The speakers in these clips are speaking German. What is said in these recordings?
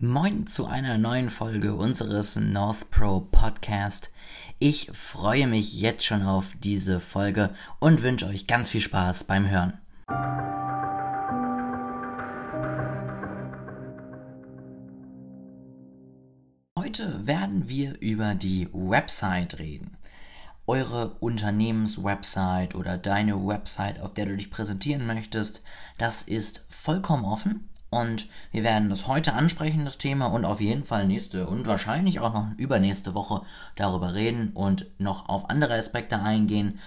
Moin zu einer neuen Folge unseres North Pro Podcast. Ich freue mich jetzt schon auf diese Folge und wünsche euch ganz viel Spaß beim Hören. Heute werden wir über die Website reden. Eure Unternehmenswebsite oder deine Website, auf der du dich präsentieren möchtest, das ist vollkommen offen und wir werden das heute ansprechen, das Thema, und auf jeden Fall nächste und wahrscheinlich auch noch übernächste Woche darüber reden und noch auf andere Aspekte eingehen.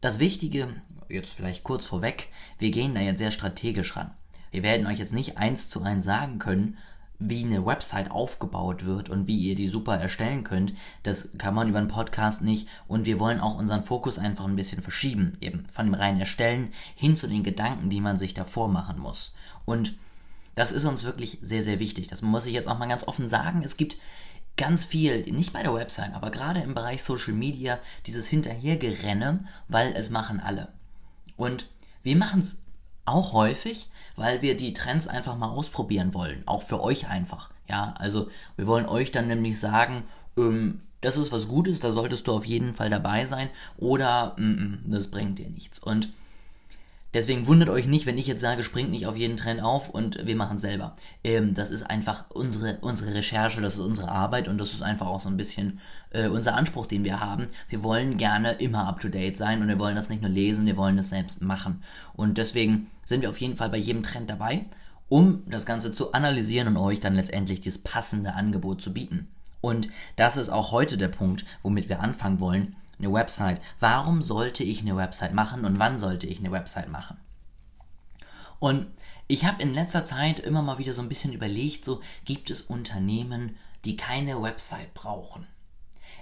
Das Wichtige, jetzt vielleicht kurz vorweg, wir gehen da jetzt sehr strategisch ran. Wir werden euch jetzt nicht eins zu eins sagen können, wie eine Website aufgebaut wird und wie ihr die super erstellen könnt. Das kann man über einen Podcast nicht und wir wollen auch unseren Fokus einfach ein bisschen verschieben, eben von dem reinen Erstellen hin zu den Gedanken, die man sich davor machen muss. Und das ist uns wirklich sehr, sehr wichtig. Das muss ich jetzt auch mal ganz offen sagen. Es gibt ganz viel, nicht bei der Website, aber gerade im Bereich Social Media, dieses Hinterhergerenne, weil es machen alle. Und wir machen es auch häufig, weil wir die Trends einfach mal ausprobieren wollen. Auch für euch einfach. Ja, also wir wollen euch dann nämlich sagen, ähm, das ist was Gutes, da solltest du auf jeden Fall dabei sein oder mm, mm, das bringt dir nichts. Und Deswegen wundert euch nicht, wenn ich jetzt sage, springt nicht auf jeden Trend auf und wir machen selber. Ähm, das ist einfach unsere, unsere Recherche, das ist unsere Arbeit und das ist einfach auch so ein bisschen äh, unser Anspruch, den wir haben. Wir wollen gerne immer up-to-date sein und wir wollen das nicht nur lesen, wir wollen das selbst machen. Und deswegen sind wir auf jeden Fall bei jedem Trend dabei, um das Ganze zu analysieren und euch dann letztendlich das passende Angebot zu bieten. Und das ist auch heute der Punkt, womit wir anfangen wollen eine Website. Warum sollte ich eine Website machen und wann sollte ich eine Website machen? Und ich habe in letzter Zeit immer mal wieder so ein bisschen überlegt, so gibt es Unternehmen, die keine Website brauchen.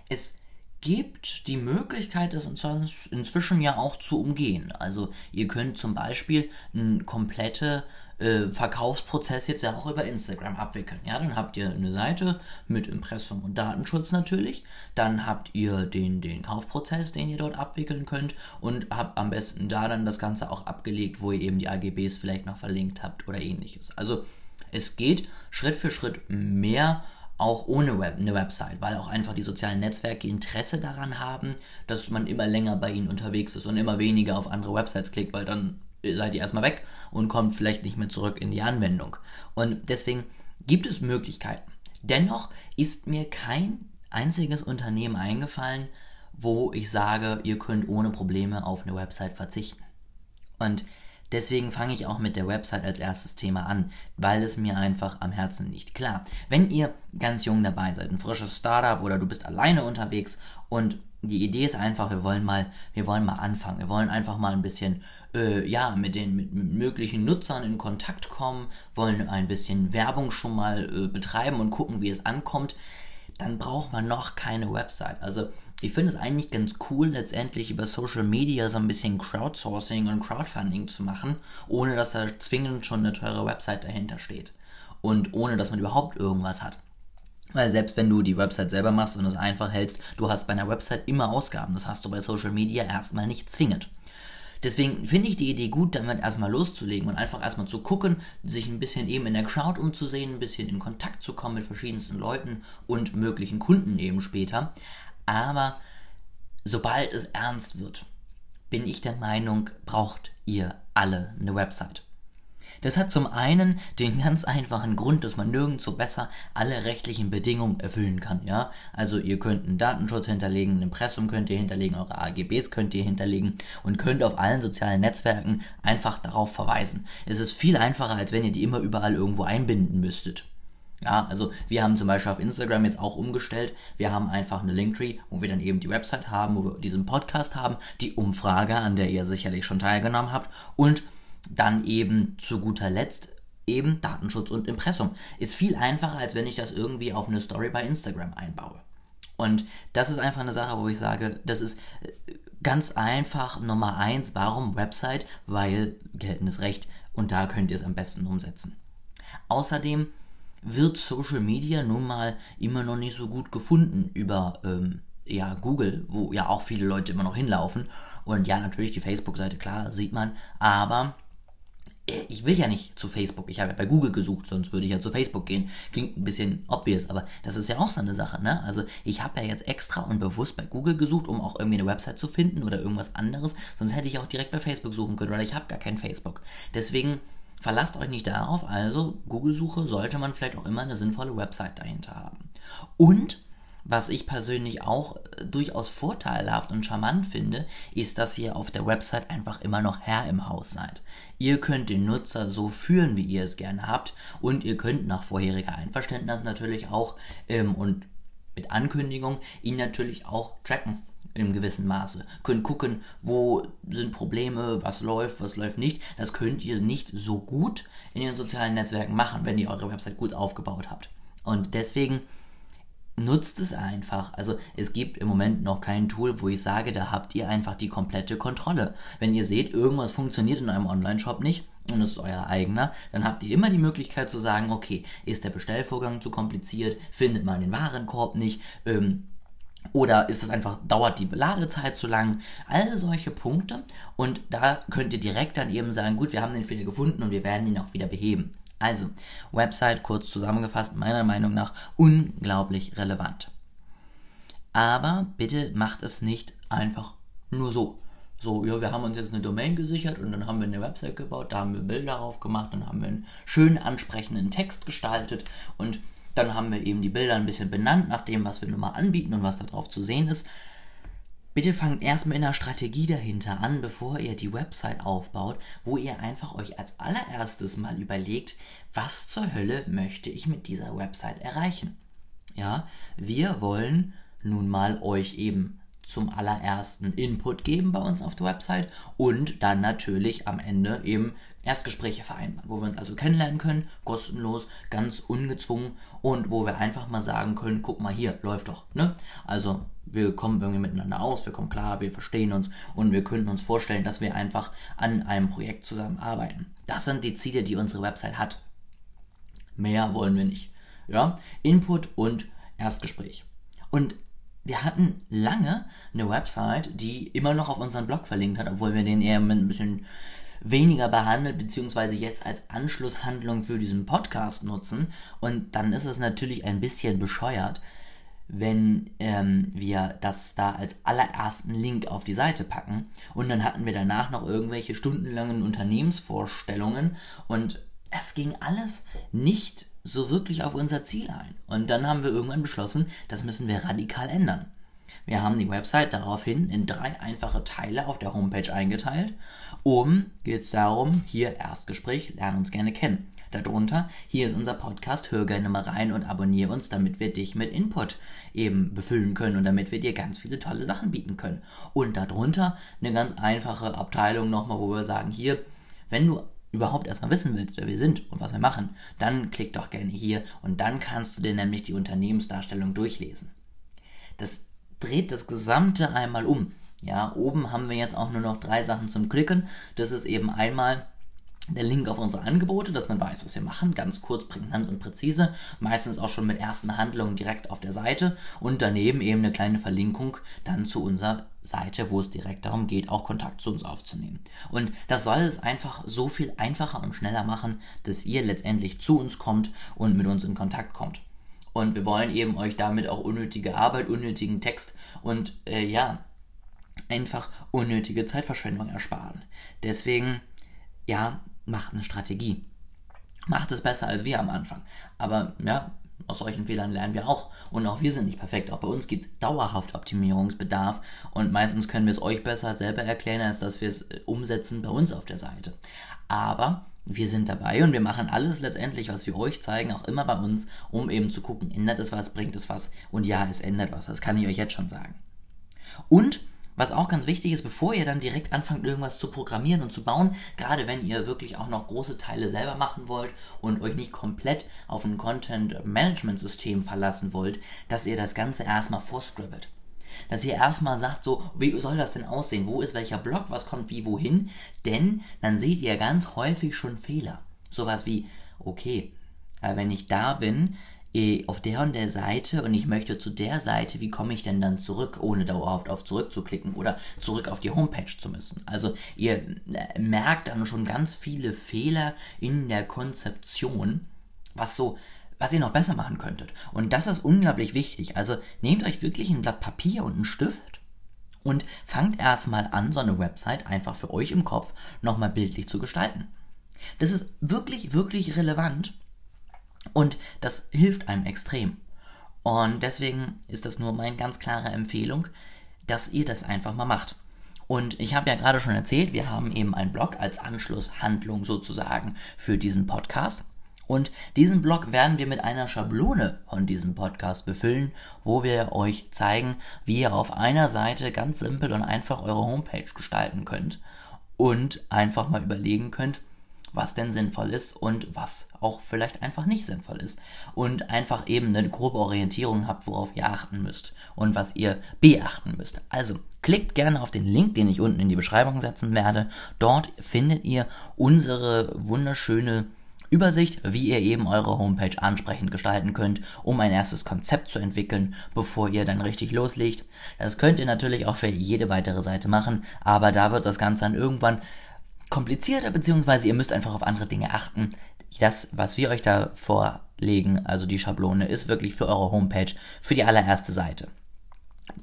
Es gibt die Möglichkeit, das inzwischen ja auch zu umgehen. Also ihr könnt zum Beispiel eine komplette äh, Verkaufsprozess jetzt ja auch über Instagram abwickeln. Ja, dann habt ihr eine Seite mit Impressum und Datenschutz natürlich. Dann habt ihr den, den Kaufprozess, den ihr dort abwickeln könnt und habt am besten da dann das Ganze auch abgelegt, wo ihr eben die AGBs vielleicht noch verlinkt habt oder ähnliches. Also es geht Schritt für Schritt mehr auch ohne Web, eine Website, weil auch einfach die sozialen Netzwerke Interesse daran haben, dass man immer länger bei ihnen unterwegs ist und immer weniger auf andere Websites klickt, weil dann seid ihr erstmal weg und kommt vielleicht nicht mehr zurück in die Anwendung. Und deswegen gibt es Möglichkeiten. Dennoch ist mir kein einziges Unternehmen eingefallen, wo ich sage, ihr könnt ohne Probleme auf eine Website verzichten. Und deswegen fange ich auch mit der Website als erstes Thema an, weil es mir einfach am Herzen liegt. Klar, wenn ihr ganz jung dabei seid, ein frisches Startup oder du bist alleine unterwegs und die Idee ist einfach, wir wollen mal, wir wollen mal anfangen. Wir wollen einfach mal ein bisschen, äh, ja, mit den mit, mit möglichen Nutzern in Kontakt kommen, wollen ein bisschen Werbung schon mal äh, betreiben und gucken, wie es ankommt. Dann braucht man noch keine Website. Also ich finde es eigentlich ganz cool, letztendlich über Social Media so ein bisschen Crowdsourcing und Crowdfunding zu machen, ohne dass da zwingend schon eine teure Website dahinter steht. Und ohne dass man überhaupt irgendwas hat. Weil selbst wenn du die Website selber machst und es einfach hältst, du hast bei einer Website immer Ausgaben. Das hast du bei Social Media erstmal nicht zwingend. Deswegen finde ich die Idee gut, damit erstmal loszulegen und einfach erstmal zu gucken, sich ein bisschen eben in der Crowd umzusehen, ein bisschen in Kontakt zu kommen mit verschiedensten Leuten und möglichen Kunden eben später. Aber sobald es ernst wird, bin ich der Meinung, braucht ihr alle eine Website. Das hat zum einen den ganz einfachen Grund, dass man nirgendwo besser alle rechtlichen Bedingungen erfüllen kann, ja. Also ihr könnt einen Datenschutz hinterlegen, ein Impressum könnt ihr hinterlegen, eure AGBs könnt ihr hinterlegen und könnt auf allen sozialen Netzwerken einfach darauf verweisen. Es ist viel einfacher, als wenn ihr die immer überall irgendwo einbinden müsstet. Ja, also wir haben zum Beispiel auf Instagram jetzt auch umgestellt. Wir haben einfach eine Linktree, wo wir dann eben die Website haben, wo wir diesen Podcast haben, die Umfrage, an der ihr sicherlich schon teilgenommen habt und dann eben zu guter Letzt eben Datenschutz und Impressum. Ist viel einfacher, als wenn ich das irgendwie auf eine Story bei Instagram einbaue. Und das ist einfach eine Sache, wo ich sage, das ist äh, ganz einfach Nummer eins. Warum Website? Weil geltendes Recht und da könnt ihr es am besten umsetzen. Außerdem wird Social Media nun mal immer noch nicht so gut gefunden über ähm, ja, Google, wo ja auch viele Leute immer noch hinlaufen. Und ja, natürlich die Facebook-Seite, klar, sieht man. Aber ich will ja nicht zu Facebook. Ich habe ja bei Google gesucht, sonst würde ich ja zu Facebook gehen. Klingt ein bisschen obvious, aber das ist ja auch so eine Sache, ne? Also ich habe ja jetzt extra und bewusst bei Google gesucht, um auch irgendwie eine Website zu finden oder irgendwas anderes. Sonst hätte ich auch direkt bei Facebook suchen können, weil ich habe gar kein Facebook. Deswegen verlasst euch nicht darauf. Also Google-Suche sollte man vielleicht auch immer eine sinnvolle Website dahinter haben. Und was ich persönlich auch äh, durchaus vorteilhaft und charmant finde, ist, dass ihr auf der Website einfach immer noch Herr im Haus seid. Ihr könnt den Nutzer so führen, wie ihr es gerne habt und ihr könnt nach vorheriger Einverständnis natürlich auch ähm, und mit Ankündigung ihn natürlich auch tracken im gewissen Maße. Könnt gucken, wo sind Probleme, was läuft, was läuft nicht. Das könnt ihr nicht so gut in den sozialen Netzwerken machen, wenn ihr eure Website gut aufgebaut habt. Und deswegen nutzt es einfach. Also es gibt im Moment noch kein Tool, wo ich sage, da habt ihr einfach die komplette Kontrolle. Wenn ihr seht, irgendwas funktioniert in einem Online-Shop nicht und es ist euer eigener, dann habt ihr immer die Möglichkeit zu sagen, okay, ist der Bestellvorgang zu kompliziert, findet man den Warenkorb nicht, ähm, oder ist es einfach, dauert die Ladezeit zu lang? All solche Punkte. Und da könnt ihr direkt dann eben sagen, gut, wir haben den Fehler gefunden und wir werden ihn auch wieder beheben. Also, Website kurz zusammengefasst, meiner Meinung nach unglaublich relevant. Aber bitte macht es nicht einfach nur so. So, ja, wir haben uns jetzt eine Domain gesichert und dann haben wir eine Website gebaut, da haben wir Bilder drauf gemacht, dann haben wir einen schönen ansprechenden Text gestaltet und dann haben wir eben die Bilder ein bisschen benannt nach dem, was wir nun mal anbieten und was da drauf zu sehen ist. Bitte fangt erstmal in der Strategie dahinter an, bevor ihr die Website aufbaut, wo ihr einfach euch als allererstes mal überlegt, was zur Hölle möchte ich mit dieser Website erreichen. Ja, wir wollen nun mal euch eben zum allerersten Input geben bei uns auf der Website und dann natürlich am Ende eben Erstgespräche vereinbaren, wo wir uns also kennenlernen können, kostenlos, ganz ungezwungen und wo wir einfach mal sagen können, guck mal hier, läuft doch, ne? Also wir kommen irgendwie miteinander aus, wir kommen klar, wir verstehen uns und wir könnten uns vorstellen, dass wir einfach an einem Projekt zusammenarbeiten. Das sind die Ziele, die unsere Website hat. Mehr wollen wir nicht. Ja, Input und Erstgespräch. Und wir hatten lange eine Website, die immer noch auf unseren Blog verlinkt hat, obwohl wir den eher ein bisschen weniger behandelt, beziehungsweise jetzt als Anschlusshandlung für diesen Podcast nutzen. Und dann ist es natürlich ein bisschen bescheuert, wenn ähm, wir das da als allerersten Link auf die Seite packen. Und dann hatten wir danach noch irgendwelche stundenlangen Unternehmensvorstellungen und es ging alles nicht so wirklich auf unser Ziel ein. Und dann haben wir irgendwann beschlossen, das müssen wir radikal ändern. Wir haben die Website daraufhin in drei einfache Teile auf der Homepage eingeteilt. Oben geht es darum, hier Erstgespräch, lernen uns gerne kennen. Darunter, hier ist unser Podcast, hör gerne mal rein und abonniere uns, damit wir dich mit Input eben befüllen können und damit wir dir ganz viele tolle Sachen bieten können. Und darunter eine ganz einfache Abteilung nochmal, wo wir sagen, hier, wenn du überhaupt erstmal wissen willst, wer wir sind und was wir machen, dann klick doch gerne hier und dann kannst du dir nämlich die Unternehmensdarstellung durchlesen. Das dreht das Gesamte einmal um. Ja, oben haben wir jetzt auch nur noch drei Sachen zum Klicken. Das ist eben einmal der Link auf unsere Angebote, dass man weiß, was wir machen, ganz kurz, prägnant und präzise, meistens auch schon mit ersten Handlungen direkt auf der Seite und daneben eben eine kleine Verlinkung dann zu unserer Seite, wo es direkt darum geht, auch Kontakt zu uns aufzunehmen. Und das soll es einfach so viel einfacher und schneller machen, dass ihr letztendlich zu uns kommt und mit uns in Kontakt kommt. Und wir wollen eben euch damit auch unnötige Arbeit, unnötigen Text und äh, ja, einfach unnötige Zeitverschwendung ersparen. Deswegen, ja, macht eine Strategie. Macht es besser als wir am Anfang. Aber ja, aus solchen Fehlern lernen wir auch. Und auch wir sind nicht perfekt. Auch bei uns gibt es dauerhaft Optimierungsbedarf. Und meistens können wir es euch besser selber erklären, als dass wir es äh, umsetzen bei uns auf der Seite. Aber wir sind dabei und wir machen alles letztendlich, was wir euch zeigen, auch immer bei uns, um eben zu gucken, ändert es was, bringt es was. Und ja, es ändert was. Das kann ich euch jetzt schon sagen. Und was auch ganz wichtig ist, bevor ihr dann direkt anfangt, irgendwas zu programmieren und zu bauen, gerade wenn ihr wirklich auch noch große Teile selber machen wollt und euch nicht komplett auf ein Content-Management-System verlassen wollt, dass ihr das Ganze erstmal vorscribbelt. Dass ihr erstmal sagt, so, wie soll das denn aussehen? Wo ist welcher Block? Was kommt wie wohin? Denn dann seht ihr ganz häufig schon Fehler. Sowas wie, okay, äh, wenn ich da bin, auf der und der Seite und ich möchte zu der Seite, wie komme ich denn dann zurück, ohne dauerhaft auf zurück zu klicken oder zurück auf die Homepage zu müssen. Also ihr äh, merkt dann schon ganz viele Fehler in der Konzeption, was so was ihr noch besser machen könntet. Und das ist unglaublich wichtig. Also nehmt euch wirklich ein Blatt Papier und einen Stift und fangt erstmal an, so eine Website einfach für euch im Kopf nochmal bildlich zu gestalten. Das ist wirklich, wirklich relevant und das hilft einem extrem. Und deswegen ist das nur meine ganz klare Empfehlung, dass ihr das einfach mal macht. Und ich habe ja gerade schon erzählt, wir haben eben einen Blog als Anschlusshandlung sozusagen für diesen Podcast. Und diesen Blog werden wir mit einer Schablone von diesem Podcast befüllen, wo wir euch zeigen, wie ihr auf einer Seite ganz simpel und einfach eure Homepage gestalten könnt und einfach mal überlegen könnt, was denn sinnvoll ist und was auch vielleicht einfach nicht sinnvoll ist. Und einfach eben eine grobe Orientierung habt, worauf ihr achten müsst und was ihr beachten müsst. Also klickt gerne auf den Link, den ich unten in die Beschreibung setzen werde. Dort findet ihr unsere wunderschöne Übersicht, wie ihr eben eure Homepage ansprechend gestalten könnt, um ein erstes Konzept zu entwickeln, bevor ihr dann richtig loslegt. Das könnt ihr natürlich auch für jede weitere Seite machen, aber da wird das Ganze dann irgendwann komplizierter, beziehungsweise ihr müsst einfach auf andere Dinge achten. Das, was wir euch da vorlegen, also die Schablone, ist wirklich für eure Homepage, für die allererste Seite.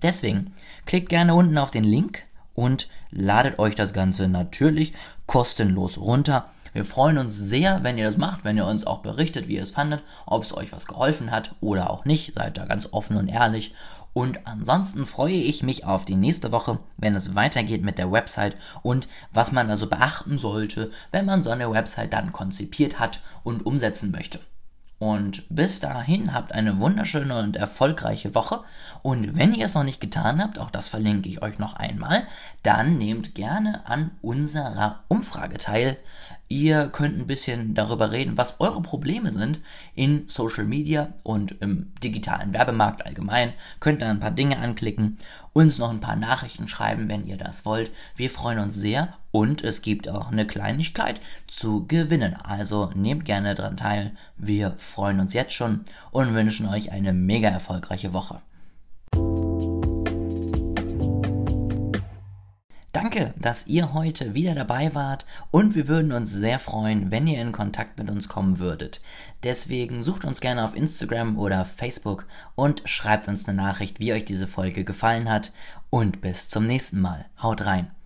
Deswegen klickt gerne unten auf den Link und ladet euch das Ganze natürlich kostenlos runter. Wir freuen uns sehr, wenn ihr das macht, wenn ihr uns auch berichtet, wie ihr es fandet, ob es euch was geholfen hat oder auch nicht. Seid da ganz offen und ehrlich. Und ansonsten freue ich mich auf die nächste Woche, wenn es weitergeht mit der Website und was man also beachten sollte, wenn man so eine Website dann konzipiert hat und umsetzen möchte. Und bis dahin habt eine wunderschöne und erfolgreiche Woche. Und wenn ihr es noch nicht getan habt, auch das verlinke ich euch noch einmal, dann nehmt gerne an unserer Umfrage teil. Ihr könnt ein bisschen darüber reden, was eure Probleme sind in Social Media und im digitalen Werbemarkt allgemein. Könnt da ein paar Dinge anklicken, uns noch ein paar Nachrichten schreiben, wenn ihr das wollt. Wir freuen uns sehr und es gibt auch eine Kleinigkeit zu gewinnen. Also nehmt gerne daran teil. Wir freuen uns jetzt schon und wünschen euch eine mega erfolgreiche Woche. Danke, dass ihr heute wieder dabei wart und wir würden uns sehr freuen, wenn ihr in Kontakt mit uns kommen würdet. Deswegen sucht uns gerne auf Instagram oder Facebook und schreibt uns eine Nachricht, wie euch diese Folge gefallen hat und bis zum nächsten Mal. Haut rein!